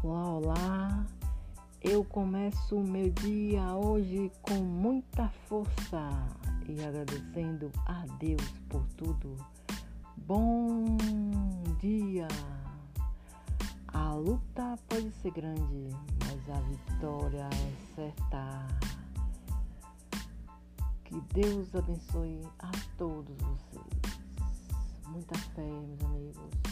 Olá, olá! Eu começo o meu dia hoje com muita força e agradecendo a Deus por tudo. Bom dia! A luta pode ser grande, mas a vitória é certa. Que Deus abençoe a todos vocês. Muita fé, meus amigos.